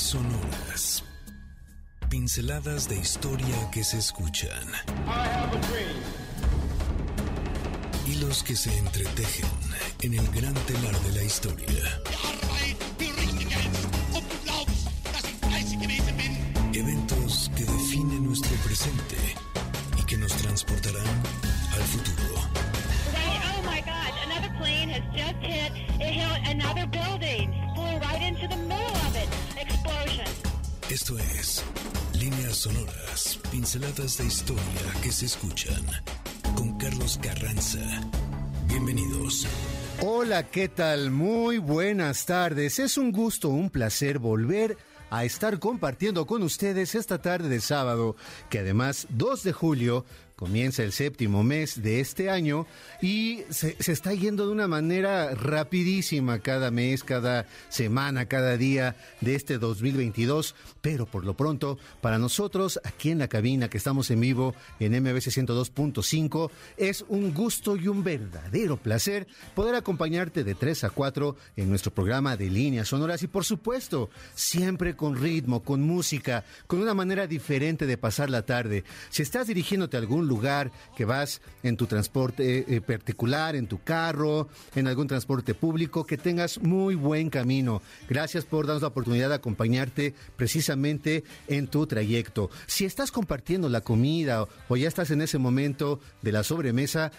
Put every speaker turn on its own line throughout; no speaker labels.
sonoras. Pinceladas de historia que se escuchan. Hilos que se entretejen en el gran telar de la historia. Eventos que definen nuestro presente y que nos transportarán al futuro.
oh my God, another plane has just hit, it hit another building, flew right into the middle. Explosion.
Esto es Líneas Sonoras, pinceladas de historia que se escuchan con Carlos Carranza. Bienvenidos.
Hola, ¿qué tal? Muy buenas tardes. Es un gusto, un placer volver a estar compartiendo con ustedes esta tarde de sábado, que además 2 de julio comienza el séptimo mes de este año y se, está yendo de una manera rapidísima cada mes, cada semana, cada día de este 2022. Pero por lo pronto, para nosotros aquí en la cabina que estamos en vivo en MBC 102.5, es un gusto y un verdadero placer poder acompañarte de 3 a 4 en nuestro programa de líneas sonoras y por supuesto, siempre con ritmo, con música, con una manera diferente de pasar la tarde. Si estás dirigiéndote a algún lugar que vas en tu transporte eh, particular, en tu carro, en algún transporte público, que tengas muy buen camino. Gracias por darnos la oportunidad de acompañarte precisamente en tu trayecto. Si estás compartiendo la comida o, ya estás en ese momento de la sobremesa,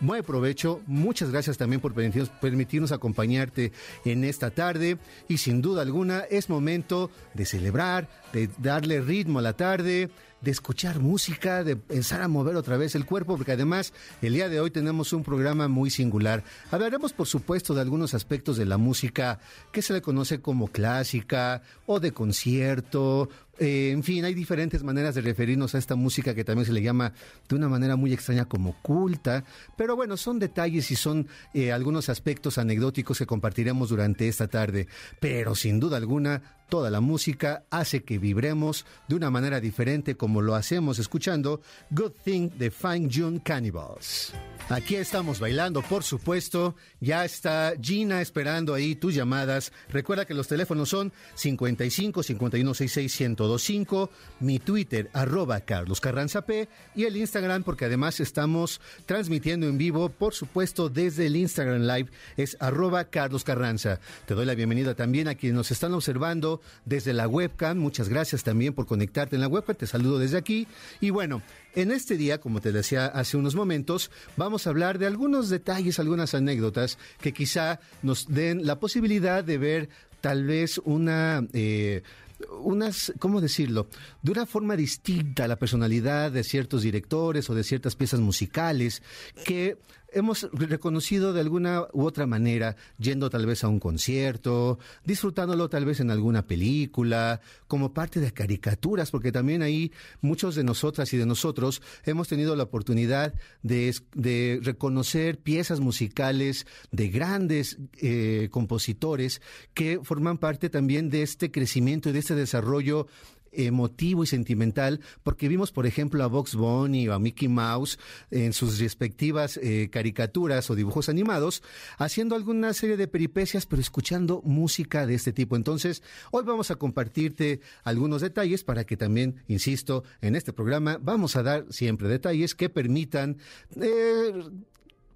buen provecho. Muchas gracias también por permitirnos, acompañarte en esta tarde. Y sin duda alguna es momento de celebrar, de darle ritmo a la tarde, de escuchar música, de pensar a mover otra vez el cuerpo, porque además el día de hoy tenemos un programa muy singular. Hablaremos, por supuesto, de algunos aspectos de la música que se le conoce como clásica o de concierto. Eh, en fin, hay diferentes maneras de referirnos a esta música que también se le llama de una manera muy extraña como culta, pero bueno, son detalles y son eh, algunos aspectos anecdóticos que compartiremos durante esta tarde. Pero sin duda alguna, toda la música hace que vibremos de una manera diferente como lo hacemos escuchando Good Thing de Fine June Cannibals. Aquí estamos bailando, por supuesto. Ya está Gina esperando ahí tus llamadas. Recuerda que los teléfonos son 55 51 66 1025, mi Twitter arroba Carlos Carranza P y el Instagram porque además estamos transmitiendo en vivo, por supuesto, desde el Instagram Live es arroba Carlos Carranza. Te doy la bienvenida también a quienes nos están observando desde la webcam. Muchas gracias también por conectarte en la webcam. Te saludo desde aquí. Y bueno, en este día, como te decía hace unos momentos, vamos a hablar de algunos detalles, algunas anécdotas que quizá nos den la posibilidad de ver tal vez una... Eh, unas, ¿cómo decirlo? De una forma distinta la personalidad de ciertos directores o de ciertas piezas musicales que hemos reconocido de alguna u otra manera, yendo tal vez a un concierto, disfrutándolo tal vez en alguna película, como parte de caricaturas, porque también ahí muchos de nosotras y de nosotros hemos tenido la oportunidad de, de reconocer piezas musicales de grandes eh, compositores que forman parte también de este crecimiento y de este desarrollo emotivo y sentimental, porque vimos, por ejemplo, a Box Bunny o a Mickey Mouse en sus respectivas eh, caricaturas o dibujos animados, haciendo alguna serie de peripecias, pero escuchando música de este tipo. Entonces, hoy vamos a compartirte algunos detalles para que también, insisto, en este programa vamos a dar siempre detalles que permitan eh,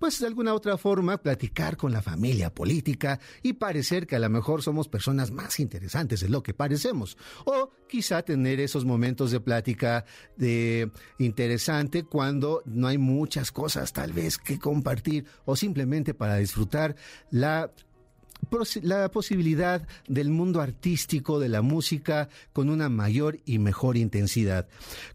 pues de alguna otra forma platicar con la familia política y parecer que a lo mejor somos personas más interesantes de lo que parecemos. O quizá tener esos momentos de plática de interesante cuando no hay muchas cosas tal vez que compartir o simplemente para disfrutar la la posibilidad del mundo artístico, de la música, con una mayor y mejor intensidad.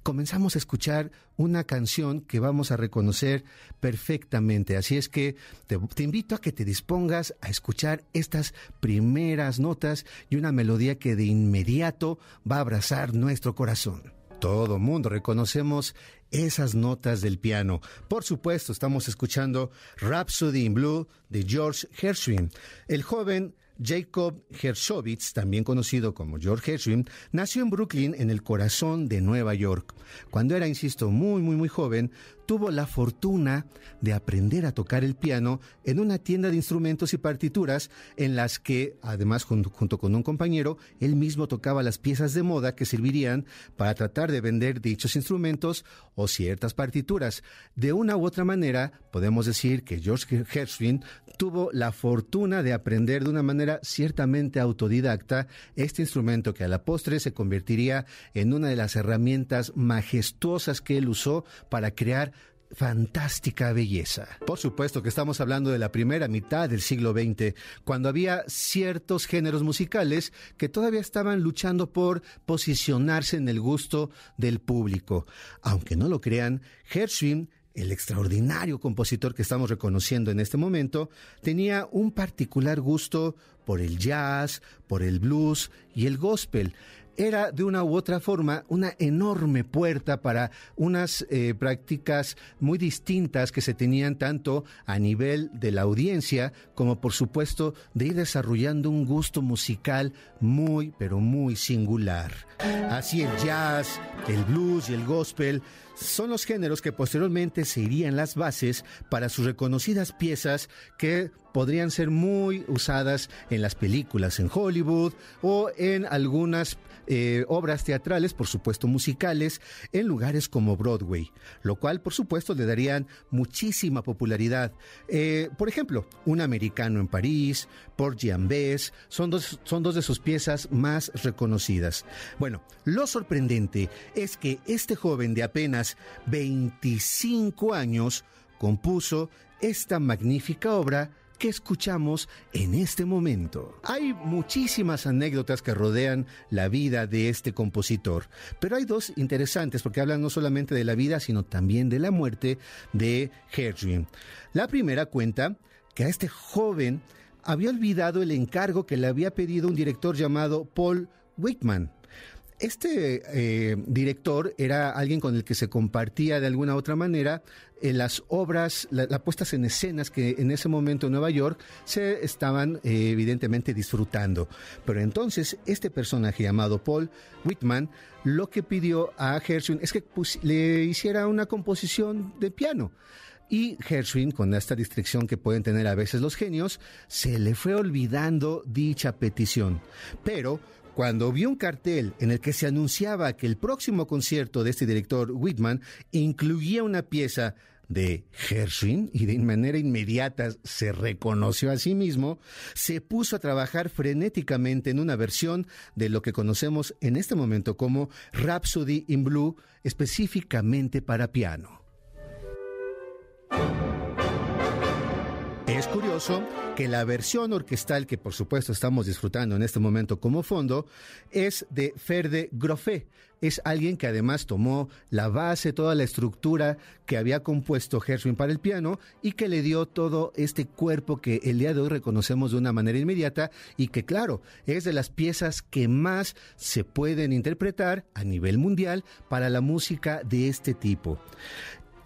Comenzamos a escuchar una canción que vamos a reconocer perfectamente. Así es que te, invito a que te dispongas a escuchar estas primeras notas y una melodía que de inmediato va a abrazar nuestro corazón. Todo mundo reconocemos esas notas del piano. Por supuesto, estamos escuchando Rhapsody in Blue de George Gershwin. El joven Jacob Hershowitz, también conocido como George Gershwin, nació en Brooklyn, en el corazón de Nueva York. Cuando era, insisto, muy, muy, muy joven, tuvo la fortuna de aprender a tocar el piano en una tienda de instrumentos y partituras en las que, además junto, con un compañero, él mismo tocaba las piezas de moda que servirían para tratar de vender dichos instrumentos o ciertas partituras. De una u otra manera, podemos decir que George Gershwin tuvo la fortuna de aprender de una manera ciertamente autodidacta este instrumento que a la postre se convertiría en una de las herramientas majestuosas que él usó para crear fantástica belleza. Por supuesto que estamos hablando de la primera mitad del siglo XX, cuando había ciertos géneros musicales que todavía estaban luchando por posicionarse en el gusto del público. Aunque no lo crean, Gershwin el extraordinario compositor que estamos reconociendo en este momento, tenía un particular gusto por el jazz, por el blues y el gospel era de una u otra forma una enorme puerta para unas eh, prácticas muy distintas que se tenían tanto a nivel de la audiencia como por supuesto de ir desarrollando un gusto musical muy pero muy singular. Así el jazz, el blues y el gospel son los géneros que posteriormente serían las bases para sus reconocidas piezas que podrían ser muy usadas en las películas en Hollywood o en algunas eh, obras teatrales, por supuesto musicales, en lugares como Broadway, lo cual por supuesto le darían muchísima popularidad. Eh, por ejemplo, Un americano en París, Porgy and Bess, son dos, son dos de sus piezas más reconocidas. Bueno, lo sorprendente es que este joven de apenas 25 años compuso esta magnífica obra que escuchamos en este momento. Hay muchísimas anécdotas que rodean la vida de este compositor, pero hay dos interesantes porque hablan no solamente de la vida, sino también de la muerte de Gershwin. La primera cuenta que a este joven había olvidado el encargo que le había pedido un director llamado Paul Whitman este eh, director era alguien con el que se compartía de alguna otra manera eh, las obras, las puestas en escenas que en ese momento en Nueva York se estaban eh, evidentemente disfrutando. Pero entonces este personaje llamado Paul Whitman lo que pidió a Gershwin es que le hiciera una composición de piano. Y Gershwin, con esta distracción que pueden tener a veces los genios, se le fue olvidando dicha petición. Pero cuando vio un cartel en el que se anunciaba que el próximo concierto de este director Whitman incluía una pieza de Gershwin y de manera inmediata se reconoció a sí mismo, se puso a trabajar frenéticamente en una versión de lo que conocemos en este momento como Rhapsody in Blue, específicamente para piano. Es curioso que la versión orquestal que por supuesto estamos disfrutando en este momento como fondo es de Ferde Groffé. Es alguien que además tomó la base, toda la estructura que había compuesto Gershwin para el piano y que le dio todo este cuerpo que el día de hoy reconocemos de una manera inmediata y que claro, es de las piezas que más se pueden interpretar a nivel mundial para la música de este tipo.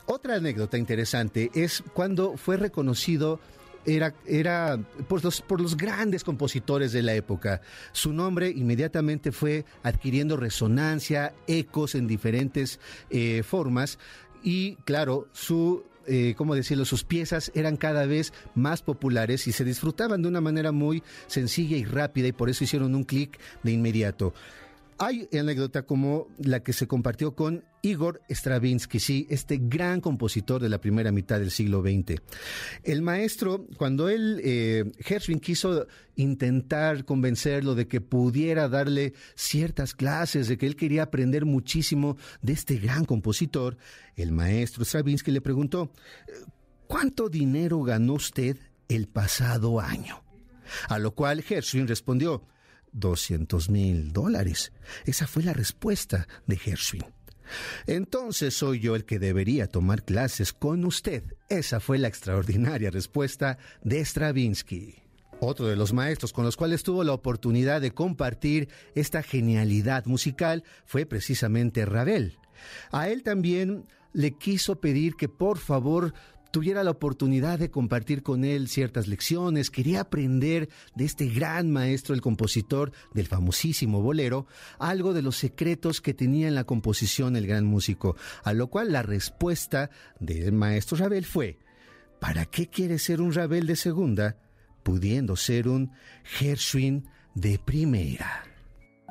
Otra anécdota interesante es cuando fue reconocido era, era por, los, por los grandes compositores de la época. Su nombre inmediatamente fue adquiriendo resonancia, ecos en diferentes eh, formas y claro, su eh, ¿cómo decirlo? Sus piezas eran cada vez más populares y se disfrutaban de una manera muy sencilla y rápida y por eso hicieron un clic de inmediato. Hay anécdota como la que se compartió con Igor Stravinsky, sí, este gran compositor de la primera mitad del siglo XX. El maestro, cuando él, eh, Gershwin, quiso intentar convencerlo de que pudiera darle ciertas clases, de que él quería aprender muchísimo de este gran compositor, el maestro Stravinsky le preguntó, ¿cuánto dinero ganó usted el pasado año? A lo cual Gershwin respondió, 200 mil dólares. Esa fue la respuesta de Gershwin. Entonces soy yo el que debería tomar clases con usted. Esa fue la extraordinaria respuesta de Stravinsky. Otro de los maestros con los cuales tuvo la oportunidad de compartir esta genialidad musical fue precisamente Ravel. A él también le quiso pedir que por favor tuviera la oportunidad de compartir con él ciertas lecciones, quería aprender de este gran maestro, el compositor del famosísimo bolero, algo de los secretos que tenía en la composición el gran músico, a lo cual la respuesta del maestro Ravel fue, ¿para qué quiere ser un Ravel de segunda, pudiendo ser un Gershwin de primera?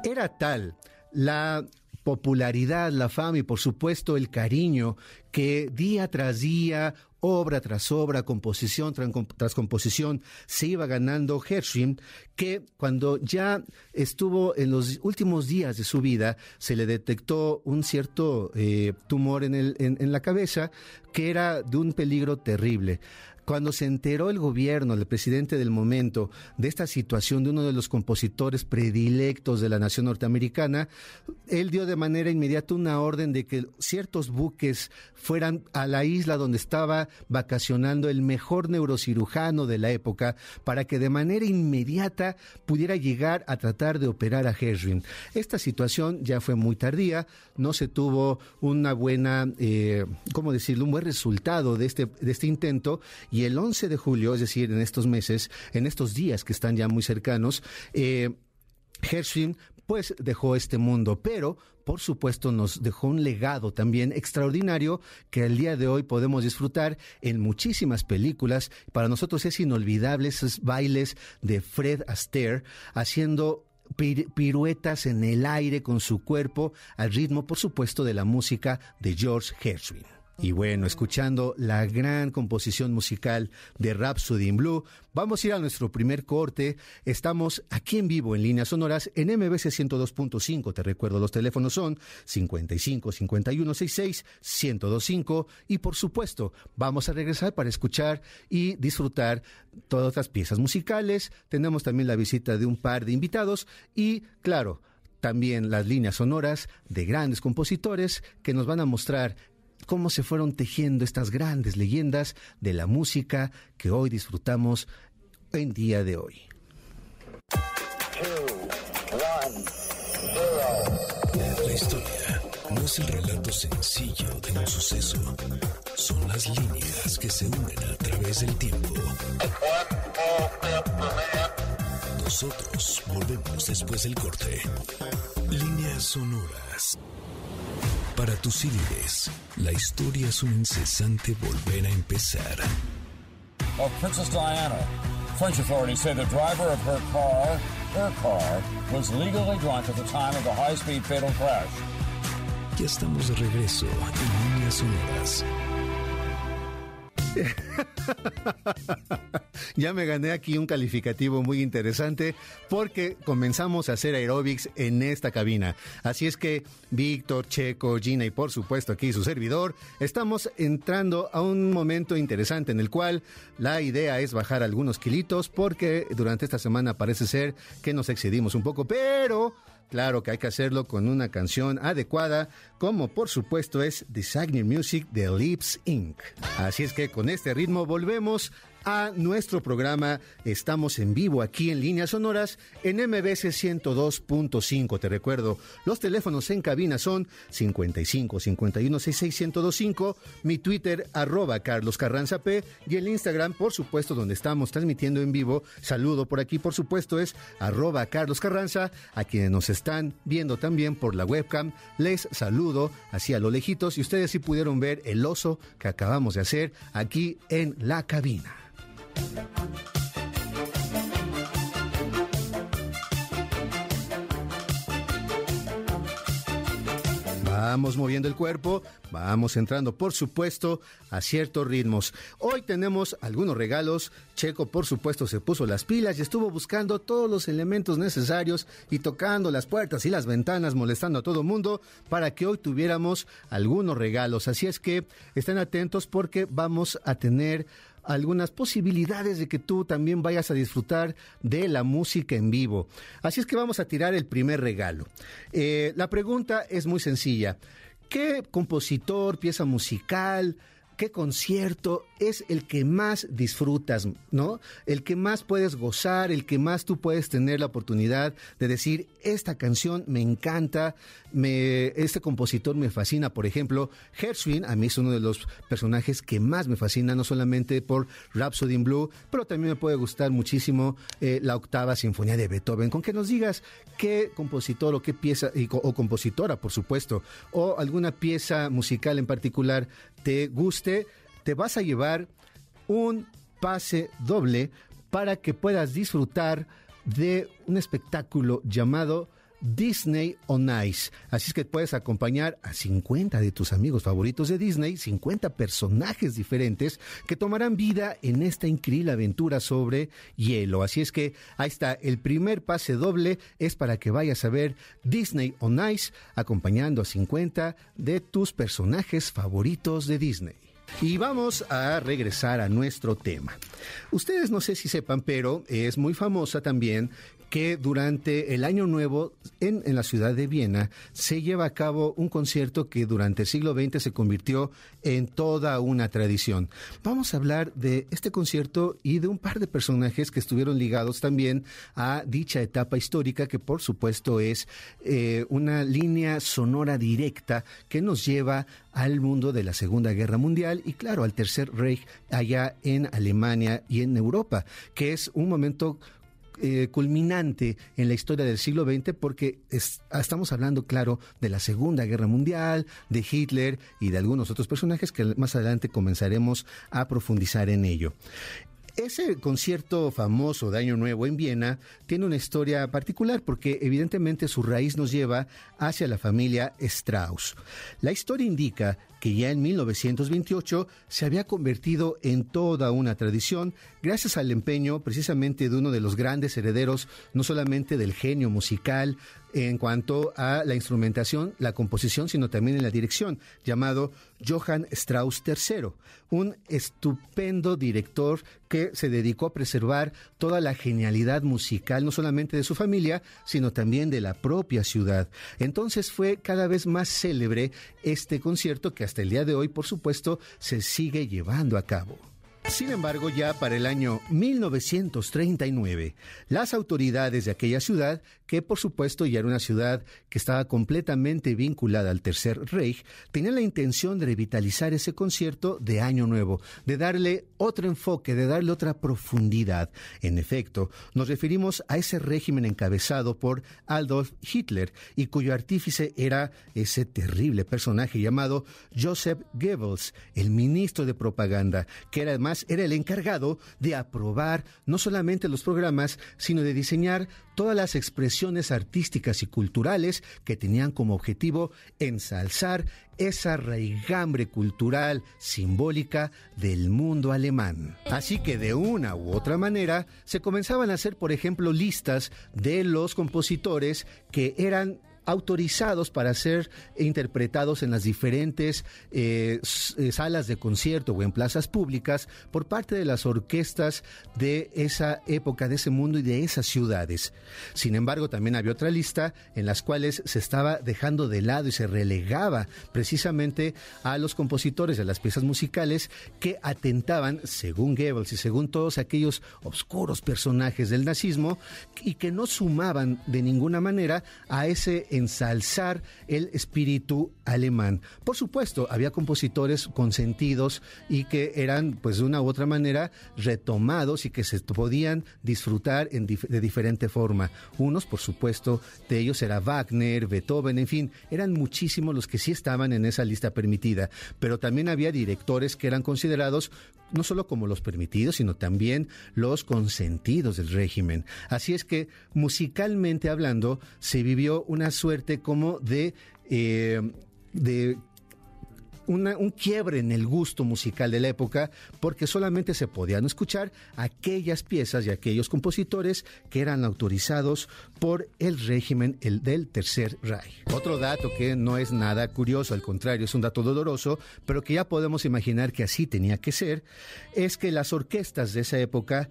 Era tal la popularidad, la fama y por supuesto el cariño que día tras día, obra tras obra, composición tras, composición, se iba ganando Hershey, que cuando ya estuvo en los últimos días de su vida, se le detectó un cierto eh, tumor en, el, en la cabeza que era de un peligro terrible. Cuando se enteró el gobierno, el presidente del momento, de esta situación de uno de los compositores predilectos de la nación norteamericana, él dio de manera inmediata una orden de que ciertos buques fueran a la isla donde estaba vacacionando el mejor neurocirujano de la época para que de manera inmediata pudiera llegar a tratar de operar a Herring. Esta situación ya fue muy tardía, no se tuvo una buena, eh, ¿cómo decirlo?, un buen resultado de este, de este intento y el 11 de julio, es decir, en estos meses, en estos días que están ya muy cercanos, eh, Hershey pues dejó este mundo, pero por supuesto nos dejó un legado también extraordinario que el día de hoy podemos disfrutar en muchísimas películas. Para nosotros es inolvidable esos bailes de Fred Astaire haciendo piruetas en el aire con su cuerpo al ritmo, por supuesto, de la música de George Gershwin. Y bueno, escuchando la gran composición musical de Rhapsody in Blue, vamos a ir a nuestro primer corte. Estamos aquí en vivo en líneas sonoras en MBC 102.5. Te recuerdo, los teléfonos son 55 51 66 1025 y por supuesto, vamos a regresar para escuchar y disfrutar todas las piezas musicales. Tenemos también la visita de un par de invitados y, claro, también las líneas sonoras de grandes compositores que nos van a mostrar cómo se fueron tejiendo estas grandes leyendas de la música que hoy disfrutamos en día de hoy.
La historia no es el relato sencillo de un suceso, son las líneas que se unen a través del tiempo. Nosotros volvemos después del corte. Líneas sonoras. Para tus CDs, la historia es un incesante volver a empezar.
Of Princess Diana, French authorities say the driver of her car, her car, was legally drunk at the time of the high-speed fatal crash.
Ya estamos de regreso en Líneas Sonoras.
ya me gané aquí un calificativo muy interesante porque comenzamos a hacer aerobics en esta cabina. Así es que Víctor, Checo, Gina y por supuesto aquí su servidor, estamos entrando a un momento interesante en el cual la idea es bajar algunos kilitos porque durante esta semana parece ser que nos excedimos un poco, pero Claro que hay que hacerlo con una canción adecuada, como por supuesto es Designer Music de Lips Inc. Así es que con este ritmo volvemos a nuestro programa. Estamos en vivo aquí en Líneas Sonoras en MBC 102.5. Te recuerdo, los teléfonos en cabina son 55 51 66 1025, mi Twitter arroba Carlos Carranza P y el Instagram, por supuesto, donde estamos transmitiendo en vivo. Saludo por aquí, por supuesto, es arroba Carlos Carranza. A quienes nos están viendo también por la webcam, les saludo hacia lo lejitos y ustedes sí pudieron ver el oso que acabamos de hacer aquí en la cabina. Vamos moviendo el cuerpo, vamos entrando, por supuesto, a ciertos ritmos. Hoy tenemos algunos regalos. Checo, por supuesto, se puso las pilas y estuvo buscando todos los elementos necesarios y tocando las puertas y las ventanas, molestando a todo mundo para que hoy tuviéramos algunos regalos. Así es que estén atentos porque vamos a tener algunas posibilidades de que tú también vayas a disfrutar de la música en vivo. Así es que vamos a tirar el primer regalo. Eh, la pregunta es muy sencilla. ¿Qué compositor, pieza musical, qué concierto es el que más disfrutas, ¿no? El que más puedes gozar, el que más tú puedes tener la oportunidad de decir, esta canción me encanta, este compositor me fascina. Por ejemplo, Gershwin, a mí es uno de los personajes que más me fascina, no solamente por Rhapsody in Blue, pero también me puede gustar muchísimo eh, la octava sinfonía de Beethoven. Con que nos digas qué compositor o qué pieza, o compositora, por supuesto, o alguna pieza musical en particular te guste, te vas a llevar un pase doble para que puedas disfrutar de un espectáculo llamado Disney on Ice. Así es que puedes acompañar a 50 de tus amigos favoritos de Disney, 50 personajes diferentes que tomarán vida en esta increíble aventura sobre hielo. Así es que ahí está, el primer pase doble es para que vayas a ver Disney on Ice acompañando a 50 de tus personajes favoritos de Disney. Y vamos a regresar a nuestro tema. Ustedes no sé si sepan, pero es muy famosa también que durante el Año Nuevo en, en, la ciudad de Viena se lleva a cabo un concierto que durante el siglo XX se convirtió en toda una tradición. Vamos a hablar de este concierto y de un par de personajes que estuvieron ligados también a dicha etapa histórica que por supuesto es eh, una línea sonora directa que nos lleva al mundo de la Segunda Guerra Mundial y claro al Tercer Reich allá en Alemania y en Europa, que es un momento eh, culminante en la historia del siglo XX porque estamos hablando, claro, de la Segunda Guerra Mundial, de Hitler y de algunos otros personajes que más adelante comenzaremos a profundizar en ello. Ese concierto famoso de Año Nuevo en Viena tiene una historia particular porque evidentemente su raíz nos lleva hacia la familia Strauss. La historia indica que ya en 1928 se había convertido en toda una tradición gracias al empeño precisamente de uno de los grandes herederos, no solamente del genio musical en cuanto a la instrumentación, la composición, sino también en la dirección, llamado Johann Strauss III, un estupendo director que se dedicó a preservar toda la genialidad musical, no solamente de su familia, sino también de la propia ciudad. Entonces fue cada vez más célebre este concierto que hasta el día de hoy, por supuesto, se sigue llevando a cabo. Sin embargo, ya para el año 1939, las autoridades de aquella ciudad, que por supuesto ya era una ciudad que estaba completamente vinculada al Tercer Reich, tenían la intención de revitalizar ese concierto de Año Nuevo, de darle otro enfoque, de darle otra profundidad. En efecto, nos referimos a ese régimen encabezado por Adolf Hitler y cuyo artífice era ese terrible personaje llamado Joseph Goebbels, el ministro de propaganda, que además era el encargado de aprobar no solamente los programas, sino de diseñar todas las expresiones artísticas y culturales que tenían como objetivo ensalzar esa raigambre cultural simbólica del mundo alemán. Así que de una u otra manera se comenzaban a hacer, por ejemplo, listas de los compositores que eran autorizados para ser interpretados en las diferentes eh, eh, salas de concierto o en plazas públicas por parte de las orquestas de esa época, de ese mundo y de esas ciudades. Sin embargo, también había otra lista en las cuales se estaba dejando de lado y se relegaba precisamente a los compositores de las piezas musicales que atentaban, según Goebbels y según todos aquellos oscuros personajes del nazismo, y que no sumaban de ninguna manera a ese ensalzar el espíritu alemán. Por supuesto, había compositores consentidos y que eran, pues de una u otra manera, retomados y que se podían disfrutar de diferente forma. Unos, por supuesto, de ellos era Wagner, Beethoven, en fin, eran muchísimos los que sí estaban en esa lista permitida, pero también había directores que eran considerados no solo como los permitidos, sino también los consentidos del régimen. Así es que, musicalmente hablando, se vivió una suerte como de... Eh, de un quiebre en el gusto musical de la época porque solamente se podían escuchar aquellas piezas y aquellos compositores que eran autorizados por el régimen el del Tercer Reich. Otro dato que no es nada curioso, al contrario, es un dato doloroso, pero que ya podemos imaginar que así tenía que ser, es que las orquestas de esa época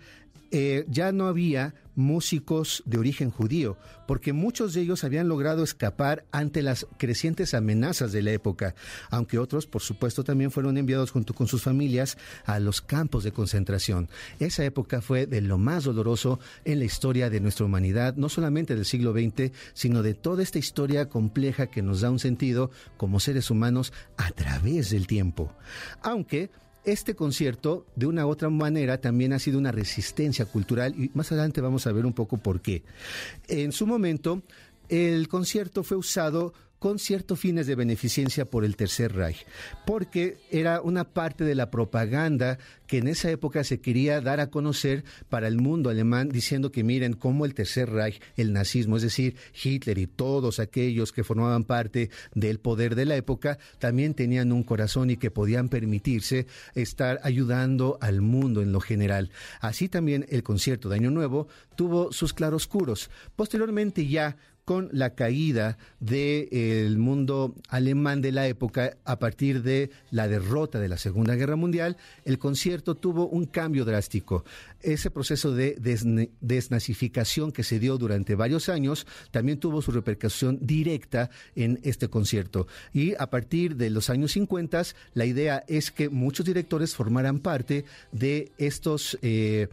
eh, ya no había músicos de origen judío, porque muchos de ellos habían logrado escapar ante las crecientes amenazas de la época, aunque otros, por supuesto, también fueron enviados junto con sus familias a los campos de concentración. Esa época fue de lo más doloroso en la historia de nuestra humanidad, no solamente del siglo XX, sino de toda esta historia compleja que nos da un sentido como seres humanos a través del tiempo. Aunque este concierto, de una u otra manera, también ha sido una resistencia cultural y más adelante vamos a ver un poco por qué. En su momento, el concierto fue usado con ciertos fines de beneficencia por el Tercer Reich, porque era una parte de la propaganda que en esa época se quería dar a conocer para el mundo alemán, diciendo que miren cómo el Tercer Reich, el nazismo, es decir, Hitler y todos aquellos que formaban parte del poder de la época, también tenían un corazón y que podían permitirse estar ayudando al mundo en lo general. Así también el concierto de Año Nuevo tuvo sus claroscuros. Posteriormente ya con la caída del mundo alemán de la época a partir de la derrota de la Segunda Guerra Mundial, el concierto tuvo un cambio drástico. Ese proceso de desnazificación que se dio durante varios años también tuvo su repercusión directa en este concierto. Y a partir de los años 50, la idea es que muchos directores formaran parte de estos eh,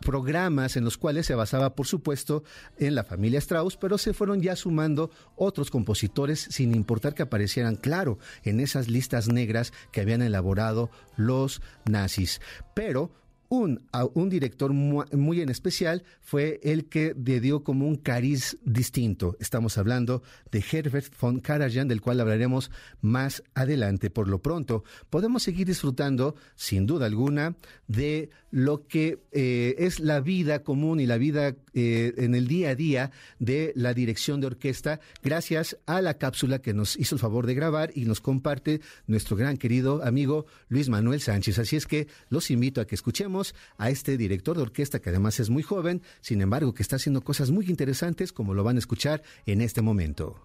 programas en los cuales se basaba, por supuesto, en la familia Strauss, pero se fueron ya sumando otros compositores sin importar que aparecieran, claro, en esas listas negras que habían elaborado los nazis. Pero un, un director muy, en especial fue el que le dio como un cariz distinto. Estamos hablando de Herbert von Karajan, del cual hablaremos más adelante. Por lo pronto, podemos seguir disfrutando, sin duda alguna, de lo que eh, es la vida común y la vida eh, en el día a día de la dirección de orquesta, gracias a la cápsula que nos hizo el favor de grabar y nos comparte nuestro gran querido amigo Luis Manuel Sánchez. Así es que los invito a que escuchemos a este director de orquesta que además es muy joven, sin embargo que está haciendo cosas muy interesantes como lo van a escuchar en este momento.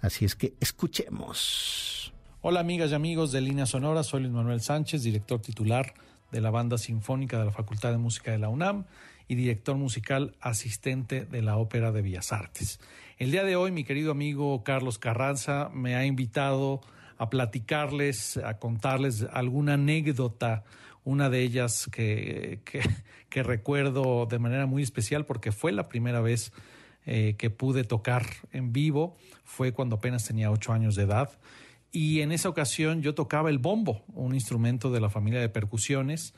Así es que escuchemos.
Hola amigas y amigos de Línea Sonora, soy Luis Manuel Sánchez, director titular de la Banda Sinfónica de la Facultad de Música de la UNAM y director musical asistente de la Ópera de Bellas Artes. El día de hoy mi querido amigo Carlos Carranza me ha invitado a platicarles, a contarles alguna anécdota, una de ellas que, recuerdo de manera muy especial porque fue la primera vez eh, que pude tocar en vivo, fue cuando apenas tenía ocho años de edad. Y en esa ocasión yo tocaba el bombo, un instrumento de la familia de percusiones,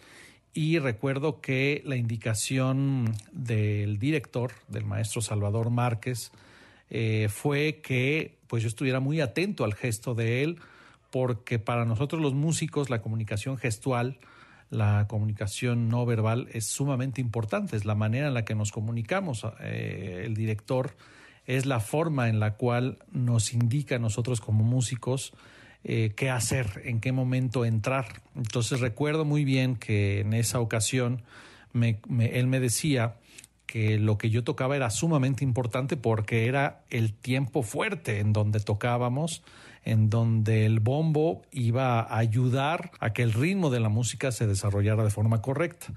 y recuerdo que la indicación del director, del maestro Salvador Márquez, eh, fue que pues yo estuviera muy atento al gesto de él, porque para nosotros los músicos la comunicación gestual, la comunicación no verbal es sumamente importante, es la manera en la que nos comunicamos. Eh, el director es la forma en la cual nos indica a nosotros como músicos eh, qué hacer, en qué momento entrar. Entonces recuerdo muy bien que en esa ocasión él me decía que lo que yo tocaba era sumamente importante porque era el tiempo fuerte en donde tocábamos, en donde el bombo iba a ayudar a que el ritmo de la música se desarrollara de forma correcta.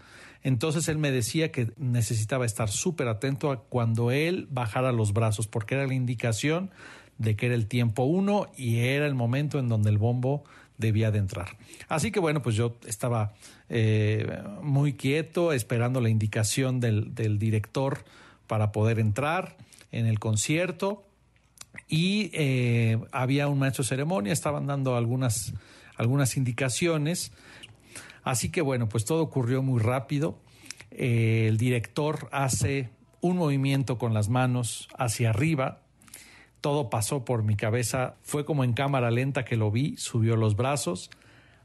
Entonces él me decía que necesitaba estar súper atento a cuando él bajara los brazos, porque era la indicación de que era el tiempo uno y era el momento en donde el bombo debía de entrar. Así que bueno, pues yo estaba eh, muy quieto esperando la indicación del, director para poder entrar en el concierto y eh, había un maestro de ceremonia, estaban dando algunas, algunas indicaciones Así que bueno, pues todo ocurrió muy rápido. Eh, el director hace un movimiento con las manos hacia arriba. Todo pasó por mi cabeza. Fue como en cámara lenta que lo vi. Subió los brazos,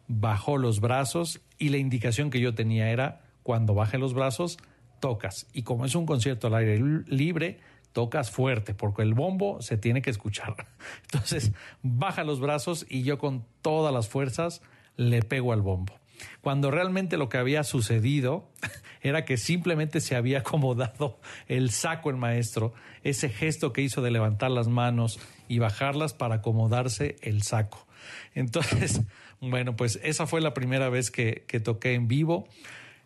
bajó los brazos y la indicación que yo tenía era cuando baje los brazos, tocas. Y como es un concierto al aire libre, tocas fuerte porque el bombo se tiene que escuchar. Entonces, baja los brazos y yo con todas las fuerzas le pego al bombo cuando realmente lo que había sucedido era que simplemente se había acomodado el saco el maestro, ese gesto que hizo de levantar las manos y bajarlas para acomodarse el saco. Entonces, bueno, pues esa fue la primera vez que, toqué en vivo.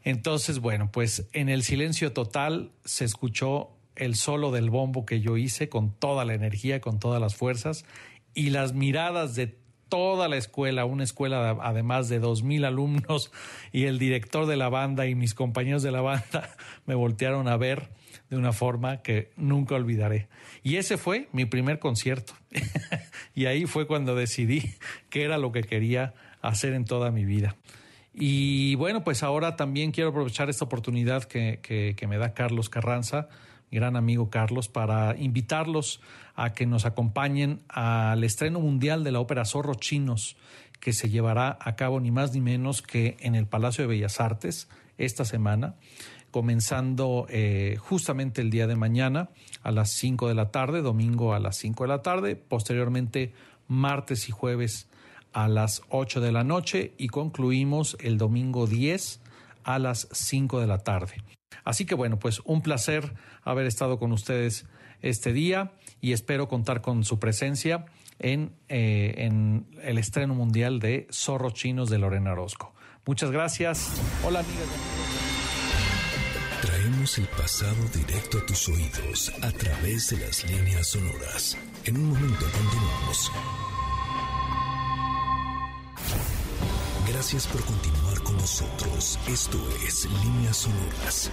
Entonces, bueno, pues en el silencio total se escuchó el solo del bombo que yo hice con toda la energía, con todas las fuerzas y las miradas de toda la escuela, una escuela además de dos mil alumnos y el director de la banda y mis compañeros de la banda me voltearon a ver de una forma que nunca olvidaré. Y ese fue mi primer concierto. y ahí fue cuando decidí qué era lo que quería hacer en toda mi vida. Y bueno, pues ahora también quiero aprovechar esta oportunidad que, que me da Carlos Carranza gran amigo Carlos, para invitarlos a que nos acompañen al estreno mundial de la ópera Zorro Chinos, que se llevará a cabo ni más ni menos que en el Palacio de Bellas Artes esta semana, comenzando eh, justamente el día de mañana a las 5 de la tarde, domingo a las 5 de la tarde, posteriormente martes y jueves a las 8 de la noche y concluimos el domingo 10 a las 5 de la tarde. Así que bueno, pues un placer haber estado con ustedes este día y espero contar con su presencia en, eh, en el estreno mundial de Zorros Chinos de Lorena Orozco. Muchas gracias. Hola amigas.
Traemos el pasado directo a tus oídos a través de las líneas sonoras. En un momento continuamos. Gracias por continuar nosotros. Esto es Líneas Sonoras.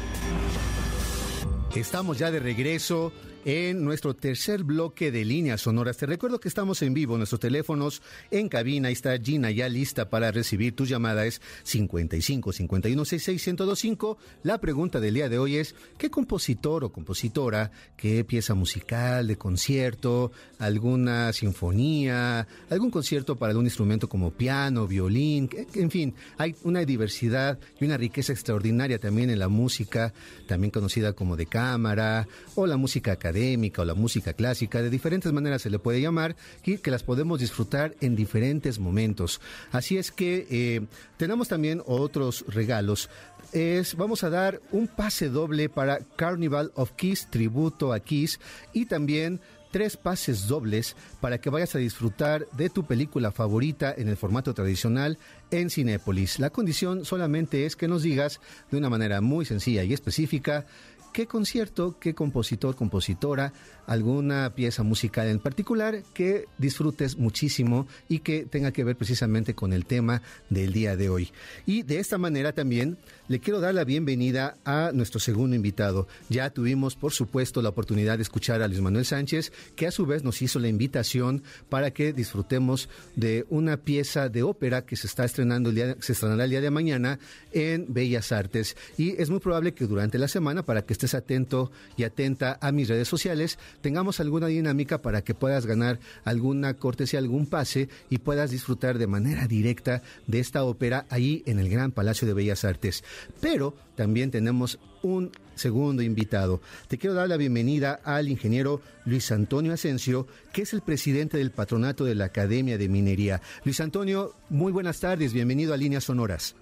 Estamos ya de regreso en nuestro tercer bloque de líneas sonoras. Te recuerdo que estamos en vivo, nuestros teléfonos en cabina. Está Gina ya lista para recibir tu llamada. Es 55 51 66 1025. La pregunta del día de hoy es: ¿qué compositor o compositora, qué pieza musical, de concierto, alguna sinfonía, algún concierto para algún instrumento como piano, violín, en fin, hay una diversidad y una riqueza extraordinaria también en la música, también conocida como de cámara o la música académica académica o la música clásica, de diferentes maneras se le puede llamar, y que las podemos disfrutar en diferentes momentos. Así es que eh, tenemos también otros regalos. Es, vamos a dar un pase doble para Carnival of Kiss, tributo a Kiss, y también tres pases dobles para que vayas a disfrutar de tu película favorita en el formato tradicional en Cinépolis. La condición solamente es que nos digas de una manera muy sencilla y específica qué concierto, qué compositor, compositora, alguna pieza musical en particular que disfrutes muchísimo y que tenga que ver precisamente con el tema del día de hoy. Y de esta manera también le quiero dar la bienvenida a nuestro segundo invitado. Ya tuvimos, por supuesto, la oportunidad de escuchar a Luis Manuel Sánchez, que a su vez nos hizo la invitación para que disfrutemos de una pieza de ópera que se está estrenando el día, se estrenará el día de mañana en Bellas Artes. Y es muy probable que durante la semana, para que estés atento y atenta a mis redes sociales, tengamos alguna dinámica para que puedas ganar alguna cortesía, algún pase y puedas disfrutar de manera directa de esta ópera ahí en el Gran Palacio de Bellas Artes. Pero también tenemos un segundo invitado. Te quiero dar la bienvenida al ingeniero Luis Antonio Asensio, que es el presidente del patronato de la Academia de Minería. Luis Antonio, muy buenas tardes, bienvenido a Líneas Sonoras.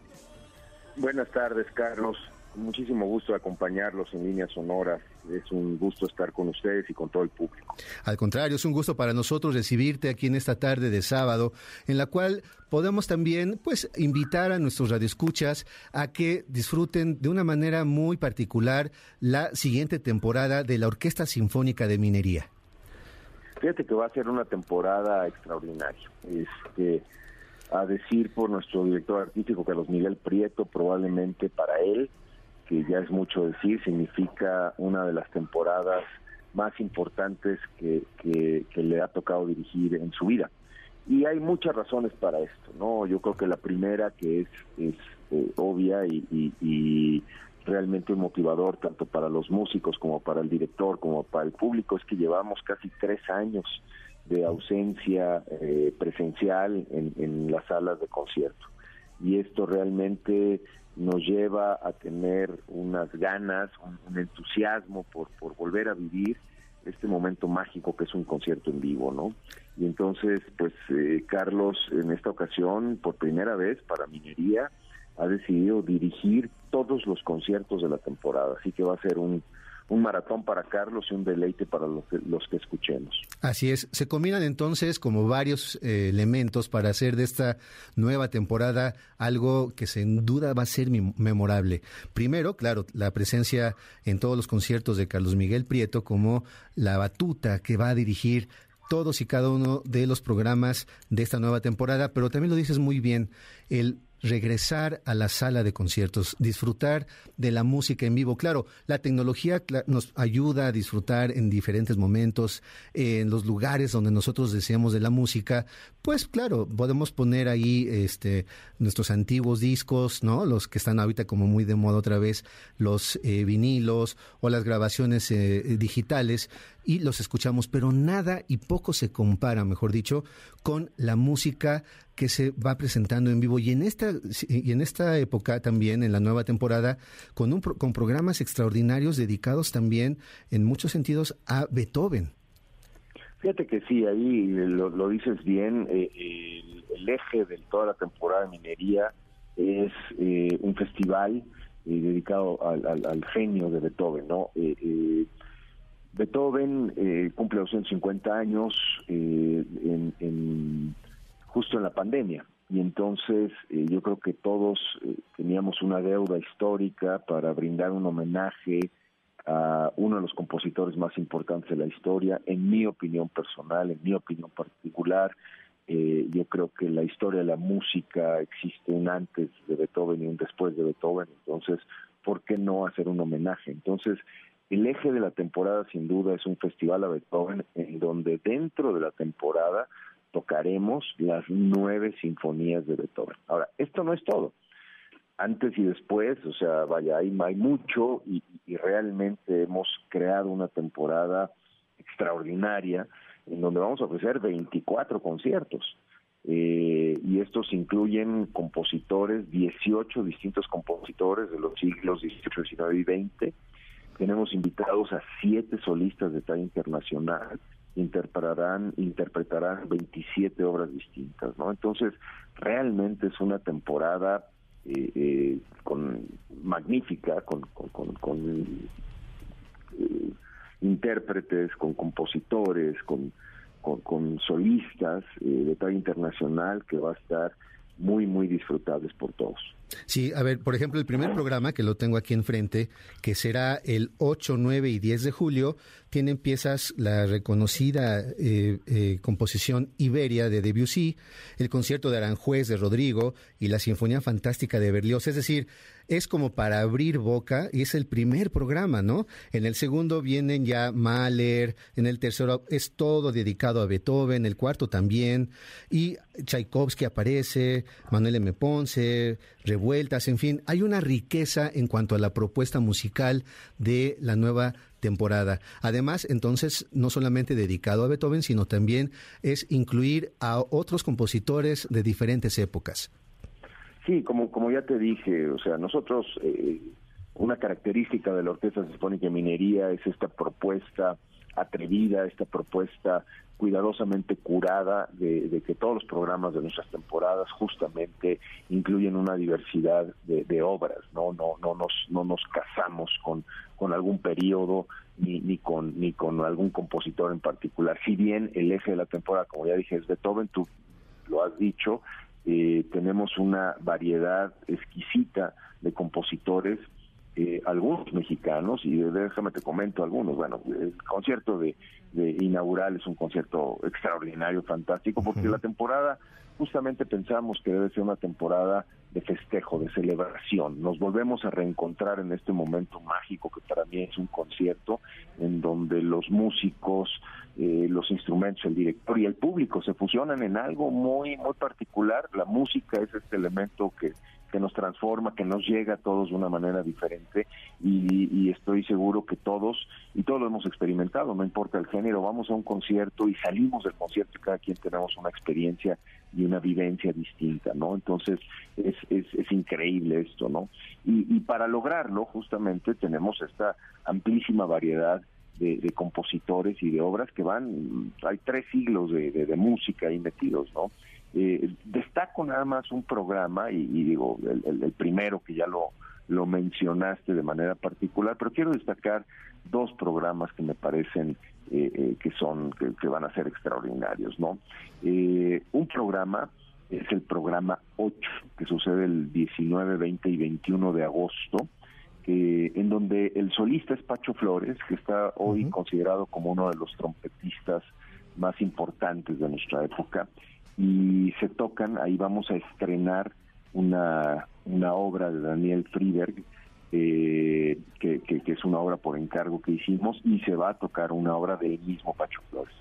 Buenas tardes, Carlos muchísimo gusto acompañarlos en líneas sonoras. Es un gusto estar con ustedes y con todo el público.
Al contrario, es un gusto para nosotros recibirte aquí en esta tarde de sábado, en la cual podemos también pues invitar a nuestros radioescuchas a que disfruten de una manera muy particular la siguiente temporada de la Orquesta Sinfónica de Minería.
Fíjate que va a ser una temporada extraordinaria. Este, a decir por nuestro director artístico Carlos Miguel Prieto, probablemente para él que ya es mucho decir, significa una de las temporadas más importantes que, que, le ha tocado dirigir en su vida. Y hay muchas razones para esto, ¿no? Yo creo que la primera, que es, es eh, obvia y, realmente motivador tanto para los músicos como para el director, como para el público, es que llevamos casi tres años de ausencia eh, presencial en, en las salas de concierto. Y esto realmente nos lleva a tener unas ganas, un, entusiasmo por, por volver a vivir este momento mágico que es un concierto en vivo, ¿no? Y entonces, pues eh, Carlos en esta ocasión, por primera vez para Minería, ha decidido dirigir todos los conciertos de la temporada, así que va a ser un, un maratón para Carlos y un deleite para los que, los que escuchemos.
Así es, se combinan entonces como varios eh, elementos para hacer de esta nueva temporada algo que sin duda va a ser memorable. Primero, claro, la presencia en todos los conciertos de Carlos Miguel Prieto como la batuta que va a dirigir todos y cada uno de los programas de esta nueva temporada, pero también lo dices muy bien, el regresar a la sala de conciertos, disfrutar de la música en vivo. Claro, la tecnología nos ayuda a disfrutar en diferentes momentos, en los lugares donde nosotros deseamos de la música. Pues claro, podemos poner ahí este, nuestros antiguos discos, ¿no? Los que están ahorita como muy de moda otra vez, los eh, vinilos o las grabaciones eh, digitales y los escuchamos, pero nada y poco se compara, mejor dicho, con la música que se va presentando en vivo y en esta y en esta época también en la nueva temporada con un con programas extraordinarios dedicados también en muchos sentidos a Beethoven.
Fíjate que sí, ahí lo, dices bien, eh, el, eje de toda la temporada de minería es eh, un festival eh, dedicado al, genio de Beethoven, ¿no? Beethoven eh, cumple 250 años eh, en, justo en la pandemia. Y entonces eh, yo creo que todos teníamos una deuda histórica para brindar un homenaje a uno de los compositores más importantes de la historia, en mi opinión personal, en mi opinión particular, yo creo que la historia de la música existe un antes de Beethoven y un después de Beethoven, entonces, ¿por qué no hacer un homenaje? Entonces, el eje de la temporada sin duda es un festival a Beethoven en donde dentro de la temporada tocaremos las nueve sinfonías de Beethoven. Ahora, esto no es todo. Antes y después, o sea, vaya, hay, hay mucho y, realmente hemos creado una temporada extraordinaria en donde vamos a ofrecer 24 conciertos. Eh, y estos incluyen compositores, 18 distintos compositores de los siglos XVIII, XIX y XX, tenemos invitados a siete solistas de talla internacional, interpretarán, interpretarán 27 obras distintas, ¿no? Entonces, realmente es una temporada eh, eh, con magnífica, con, con, eh, intérpretes, con compositores, con, con, solistas de talla internacional que va a estar muy, muy disfrutables por todos.
Sí, a ver, por ejemplo, el primer programa que lo tengo aquí enfrente, que será el 8, 9 y 10 de julio, tienen piezas la reconocida eh, eh, composición Iberia de Debussy, el concierto de Aranjuez de Rodrigo y la Sinfonía Fantástica de Berlioz. Es decir, es como para abrir boca y es el primer programa, ¿no? En el segundo vienen ya Mahler, en el tercero es todo dedicado a Beethoven, el cuarto también, y Tchaikovsky aparece, Manuel M. Ponce, Revueltas, en fin, hay una riqueza en cuanto a la propuesta musical de la nueva temporada. Además, entonces, no solamente dedicado a Beethoven, sino también es incluir a otros compositores de diferentes épocas.
Sí, como, como ya te dije, o sea, nosotros, eh, una característica de la Orquesta Sinfónica de Minería es esta propuesta atrevida, esta propuesta cuidadosamente curada de, que todos los programas de nuestras temporadas justamente incluyen una diversidad de, obras, no no no nos no nos casamos con con algún periodo ni ni con ni con algún compositor en particular. Si bien el eje de la temporada, como ya dije, es Beethoven, tú lo has dicho, eh, tenemos una variedad exquisita de compositores, eh, algunos mexicanos, y déjame te comento algunos. Bueno, el concierto de, inaugural es un concierto extraordinario, fantástico, porque la temporada justamente pensamos que debe ser una temporada de festejo, de celebración. Nos volvemos a reencontrar en este momento mágico que para mí es un concierto en donde los músicos, eh, los instrumentos, el director y el público se fusionan en algo muy muy particular. La música es este elemento que que nos transforma, que nos llega a todos de una manera diferente y, estoy seguro que todos, y todos lo hemos experimentado, no importa el género, vamos a un concierto y salimos del concierto y cada quien tenemos una experiencia y una vivencia distinta, ¿no? Entonces es, es, increíble esto, ¿no? Y, para lograrlo justamente tenemos esta amplísima variedad de, compositores y de obras que van, hay tres siglos de, de música ahí metidos, ¿no? Eh, destaco nada más un programa, y, digo, el, primero que ya lo, lo mencionaste de manera particular, pero quiero destacar dos programas que me parecen eh, eh, que son que, van a ser extraordinarios, ¿no? Eh, un programa es el programa 8 que sucede el 19, 20 y 21 de agosto, en donde el solista es Pacho Flores, que está hoy considerado como uno de los trompetistas más importantes de nuestra época, y se tocan, ahí vamos a estrenar una, una obra de Daniel Friberg, eh, que, es una obra por encargo que hicimos, y se va a tocar una obra del mismo Pacho Flores.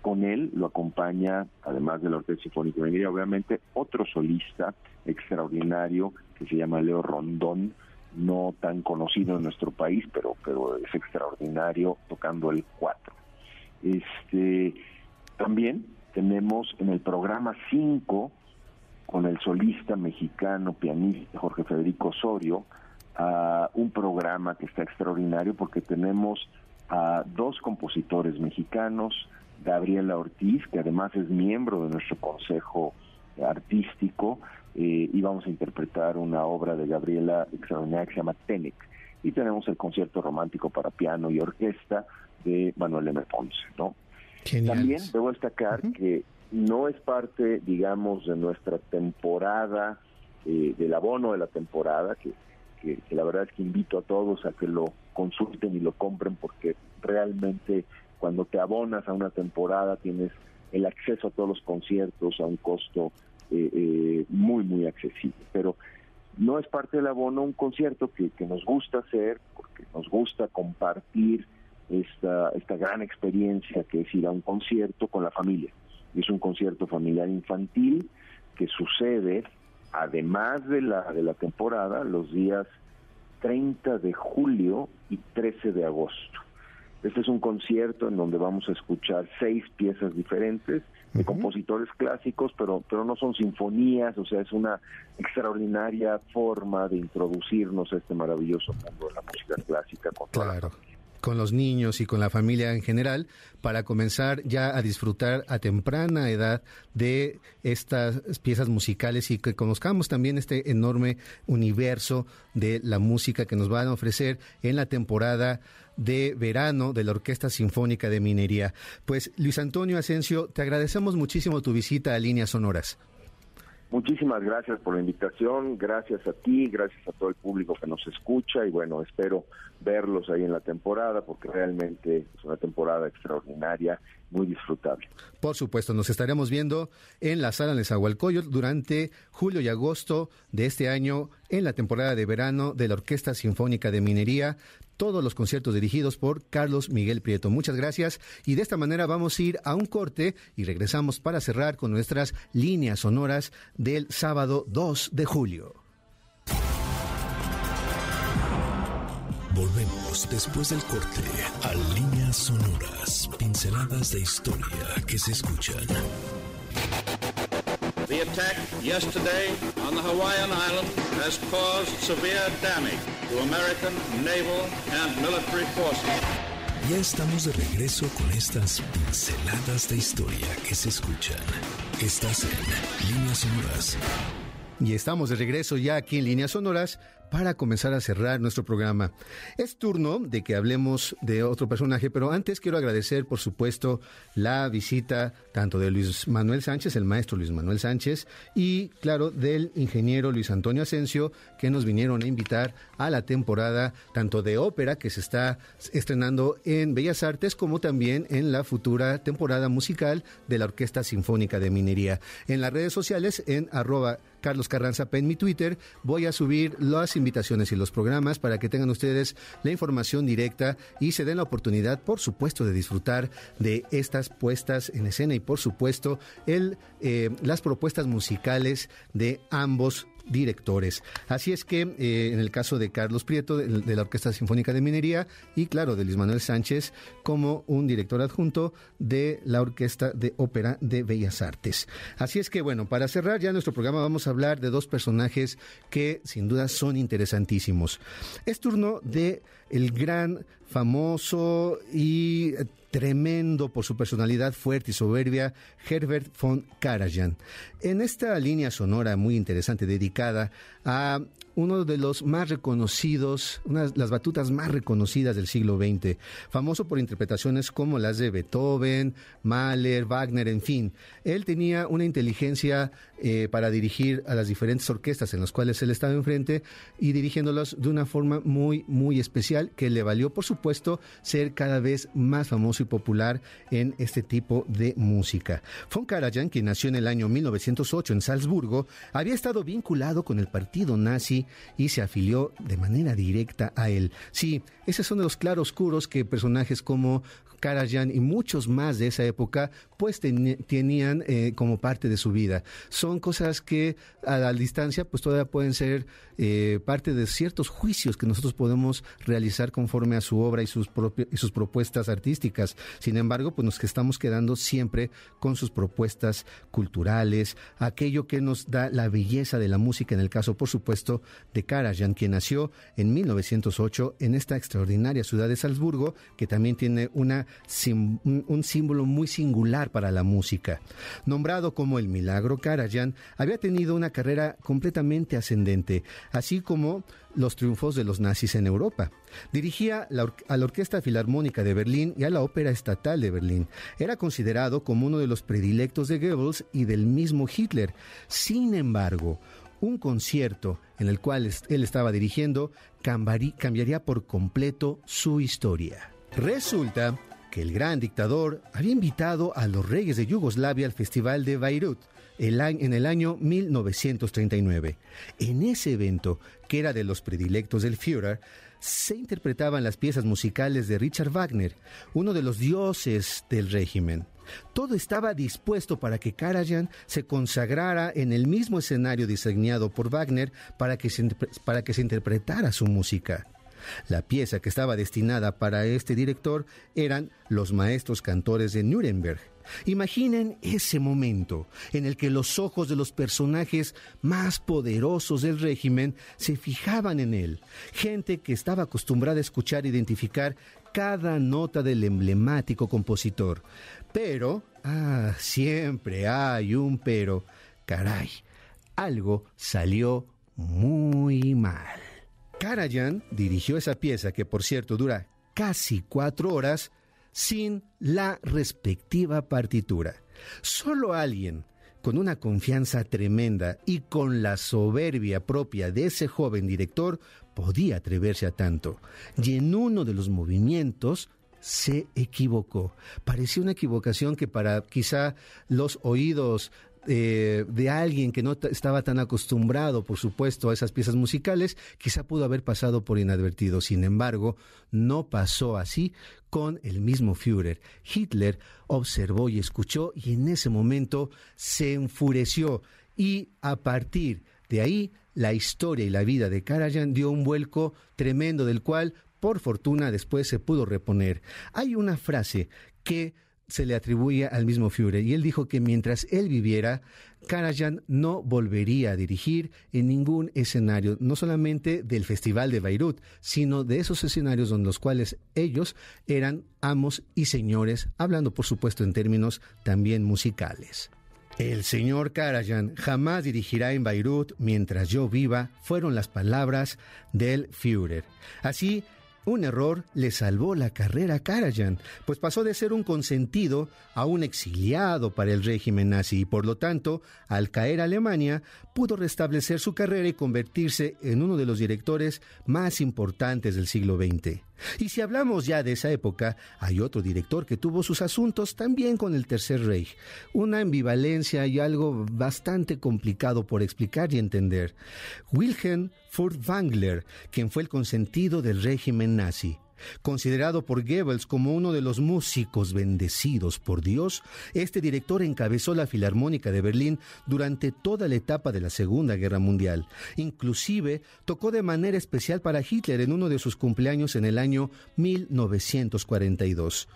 Con él lo acompaña, además de la Orquesta Sinfónica de obviamente, otro solista extraordinario que se llama Leo Rondón, no tan conocido en nuestro país, pero, pero es extraordinario tocando el cuatro. Este, también tenemos en el programa 5 con el solista mexicano, pianista Jorge Federico Osorio, un programa que está extraordinario porque tenemos a dos compositores mexicanos, Gabriela Ortiz, que además es miembro de nuestro consejo artístico, eh, y vamos a interpretar una obra de Gabriela extraordinaria que se llama Tenec. Y tenemos el concierto romántico para piano y orquesta de Manuel M. Ponce, ¿no? También debo destacar que no es parte, digamos, de nuestra temporada, eh, del abono de la temporada, que, que, la verdad es que invito a todos a que lo consulten y lo compren porque realmente cuando te abonas a una temporada tienes el acceso a todos los conciertos a un costo eh, eh, muy, muy accesible. Pero no es parte del abono un concierto que, que nos gusta hacer, porque nos gusta compartir esta, esta gran experiencia que es ir a un concierto con la familia. Es un concierto familiar infantil que sucede, además de la, de la temporada, los días 30 de julio y 13 de agosto. Este es un concierto en donde vamos a escuchar seis piezas diferentes de compositores clásicos, pero, pero no son sinfonías, o sea, es una extraordinaria forma de introducirnos a este maravilloso mundo de la música clásica.
Con claro con los niños y con la familia en general para comenzar ya a disfrutar a temprana edad de estas piezas musicales y que conozcamos también este enorme universo de la música que nos van a ofrecer en la temporada de verano de la Orquesta Sinfónica de Minería. Pues Luis Antonio Asensio, te agradecemos muchísimo tu visita a Líneas Sonoras.
Muchísimas gracias por la invitación, gracias a ti, gracias a todo el público que nos escucha y bueno, espero verlos ahí en la temporada porque realmente es una temporada extraordinaria, muy disfrutable.
Por supuesto, nos estaremos viendo en la sala de Zahualcoyot durante julio y agosto de este año en la temporada de verano de la Orquesta Sinfónica de Minería todos los conciertos dirigidos por Carlos Miguel Prieto. Muchas gracias y de esta manera vamos a ir a un corte y regresamos para cerrar con nuestras líneas sonoras del sábado 2 de julio.
Volvemos después del corte a líneas sonoras, pinceladas de historia que se escuchan.
The attack yesterday on the Hawaiian island has caused severe damage to American naval and military forces.
Ya estamos de regreso con estas pinceladas de historia que se escuchan. Estás en Líneas Sonoras.
Y estamos de regreso ya aquí en Líneas Sonoras para comenzar a cerrar nuestro programa. Es turno de que hablemos de otro personaje, pero antes quiero agradecer, por supuesto, la visita tanto de Luis Manuel Sánchez, el maestro Luis Manuel Sánchez, y claro, del ingeniero Luis Antonio Asensio, que nos vinieron a invitar a la temporada tanto de ópera que se está estrenando en Bellas Artes, como también en la futura temporada musical de la Orquesta Sinfónica de Minería. En las redes sociales, en arroba Carlos Carranza en mi Twitter, voy a subir las invitaciones y los programas para que tengan ustedes la información directa y se den la oportunidad, por supuesto, de disfrutar de estas puestas en escena y, por supuesto, el, eh, las propuestas musicales de ambos directores. Así es que eh, en el caso de Carlos Prieto de, la Orquesta Sinfónica de Minería y claro de Luis Manuel Sánchez como un director adjunto de la Orquesta de Ópera de Bellas Artes. Así es que bueno, para cerrar ya nuestro programa vamos a hablar de dos personajes que sin duda son interesantísimos. Es turno de el gran famoso y tremendo por su personalidad fuerte y soberbia, Herbert von Karajan. En esta línea sonora muy interesante dedicada a uno de los más reconocidos, una de las batutas más reconocidas del siglo XX, famoso por interpretaciones como las de Beethoven, Mahler, Wagner, en fin. Él tenía una inteligencia eh, para dirigir a las diferentes orquestas en las cuales él estaba enfrente y dirigiéndolas de una forma muy, muy especial que le valió, por supuesto, ser cada vez más famoso y popular en este tipo de música. Von Karajan, quien nació en el año 1908 en Salzburgo, había estado vinculado con el partido nazi y se afilió de manera directa a él. Sí, esos son los claroscuros que personajes como Karajan y muchos más de esa época pues tenían eh, como parte de su vida. Son cosas que a la distancia pues todavía pueden ser eh, parte de ciertos juicios que nosotros podemos realizar conforme a su obra y sus, y sus propuestas artísticas. Sin embargo, pues nos estamos quedando siempre con sus propuestas culturales, aquello que nos da la belleza de la música, en el caso, por supuesto, de Karajan, quien nació en 1908 en esta extraordinaria ciudad de Salzburgo, que también tiene una, un símbolo muy singular para la música. Nombrado como el Milagro Karajan, había tenido una carrera completamente ascendente, así como los triunfos de los nazis en Europa. Dirigía a la Orquesta Filarmónica de Berlín y a la Ópera Estatal de Berlín. Era considerado como uno de los predilectos de Goebbels y del mismo Hitler. Sin embargo, un concierto en el cual él estaba dirigiendo cambiaría por completo su historia. Resulta que el gran dictador había invitado a los reyes de Yugoslavia al Festival de Beirut en el año 1939. En ese evento, que era de los predilectos del Führer, se interpretaban las piezas musicales de Richard Wagner, uno de los dioses del régimen. Todo estaba dispuesto para que Karajan se consagrara en el mismo escenario diseñado por Wagner para que para que se interpretara su música. La pieza que estaba destinada para este director eran Los Maestros Cantores de Nuremberg. Imaginen ese momento en el que los ojos de los personajes más poderosos del régimen se fijaban en él, gente que estaba acostumbrada a escuchar e identificar cada nota del emblemático compositor. Pero, ah, siempre hay un pero, caray, algo salió muy mal. Karajan dirigió esa pieza que por cierto dura casi cuatro horas sin la respectiva partitura. Solo alguien con una confianza tremenda y con la soberbia propia de ese joven director podía atreverse a tanto. Y en uno de los movimientos se equivocó. Parecía una equivocación que para quizá los oídos eh, de alguien que no estaba tan acostumbrado, por supuesto, a esas piezas musicales, quizá pudo haber pasado por inadvertido. Sin embargo, no pasó así con el mismo Führer. Hitler observó y escuchó y en ese momento se enfureció y a partir de ahí la historia y la vida de Karajan dio un vuelco tremendo del cual por fortuna después se pudo reponer. Hay una frase que se le atribuye al mismo Führer y él dijo que mientras él viviera, Karajan no volvería a dirigir en ningún escenario, no solamente del Festival de Beirut, sino de esos escenarios donde los cuales ellos eran amos y señores, hablando por supuesto en términos también musicales. El señor Karajan jamás dirigirá en Beirut mientras yo viva, fueron las palabras del Führer. Así, un error le salvó la carrera a Karajan, pues pasó de ser un consentido a un exiliado para el régimen nazi y por lo tanto, al caer a Alemania, pudo restablecer su carrera y convertirse en uno de los directores más importantes del siglo XX. Y si hablamos ya de esa época, hay otro director que tuvo sus asuntos también con el Tercer Reich, una ambivalencia y algo bastante complicado por explicar y entender. Wilhelm Furtwängler, quien fue el consentido del régimen nazi. Considerado por Goebbels como uno de los músicos bendecidos por Dios, este director encabezó la Filarmónica de Berlín durante toda la etapa de la Segunda Guerra Mundial. Inclusive tocó de manera especial para Hitler en uno de sus cumpleaños en el año 1942.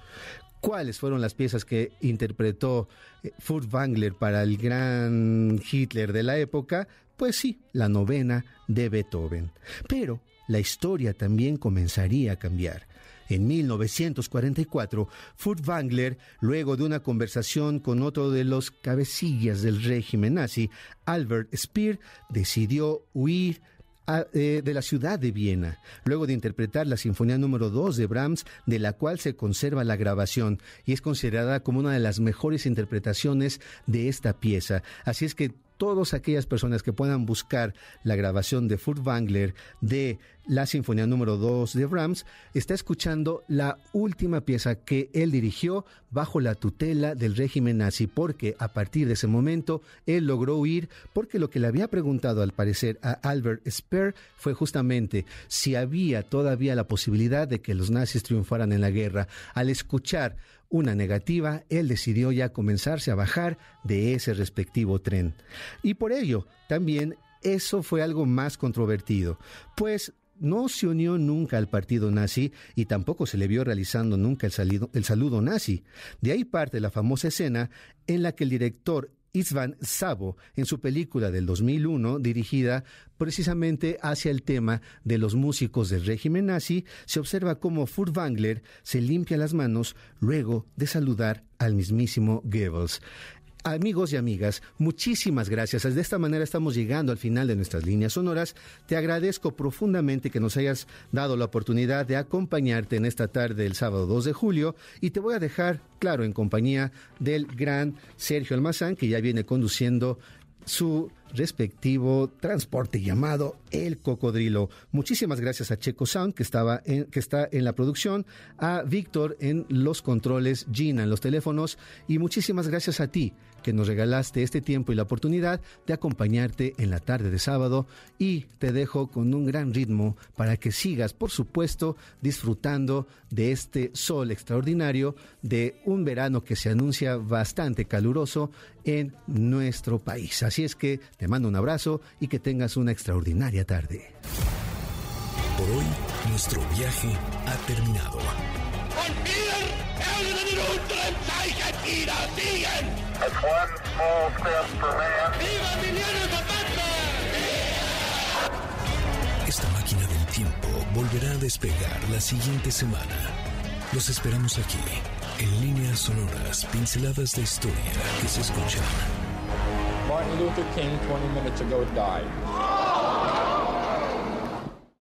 ¿Cuáles fueron las piezas que interpretó eh, Furtwängler para el gran Hitler de la época? Pues sí, la novena de Beethoven. Pero la historia también comenzaría a cambiar. En 1944, Furtwängler, luego de una conversación con otro de los cabecillas del régimen nazi, Albert Speer, decidió huir eh, de la ciudad de Viena, luego de interpretar la Sinfonía número 2 de Brahms, de la cual se conserva la grabación y es considerada como una de las mejores interpretaciones de esta pieza. Así es que todas aquellas personas que puedan buscar la grabación de Furtwängler de la Sinfonía número 2 de Brahms, está escuchando la última pieza que él dirigió bajo la tutela del régimen nazi, porque a partir de ese momento él logró huir, porque lo que le había preguntado al parecer a Albert Speer fue justamente si había todavía la posibilidad de que los nazis triunfaran en la guerra. Al escuchar una negativa, él decidió ya comenzarse a bajar de ese respectivo tren. Y por ello, también eso fue algo más controvertido, pues no se unió nunca al partido nazi y tampoco se le vio realizando nunca el, el saludo nazi. De ahí parte la famosa escena en la que el director Isvan Sabo en su película del 2001 dirigida precisamente hacia el tema de los músicos del régimen nazi, se observa cómo Furtwängler se limpia las manos luego de saludar al mismísimo Goebbels. Amigos y amigas, muchísimas gracias. De esta manera estamos llegando al final de nuestras líneas sonoras. Te agradezco profundamente que nos hayas dado la oportunidad de acompañarte en esta tarde del sábado 2 de julio y te voy a dejar, claro, en compañía del gran Sergio Almazán, que ya viene conduciendo su respectivo transporte llamado El Cocodrilo. Muchísimas gracias a Checo Sound que estaba en, que está en la producción, a Víctor en los controles, Gina en los teléfonos y muchísimas gracias a ti que nos regalaste este tiempo y la oportunidad de acompañarte en la tarde de sábado y te dejo con un gran ritmo para que sigas, por supuesto, disfrutando de este sol extraordinario, de un verano que se anuncia bastante caluroso en nuestro país. Así es que te mando un abrazo y que tengas una extraordinaria tarde.
Por hoy, nuestro viaje ha terminado. Esta máquina del tiempo volverá a despegar la siguiente semana. Los esperamos aquí, en líneas sonoras, pinceladas de historia que se escuchan.
Martin Luther King 20 minutes ago died.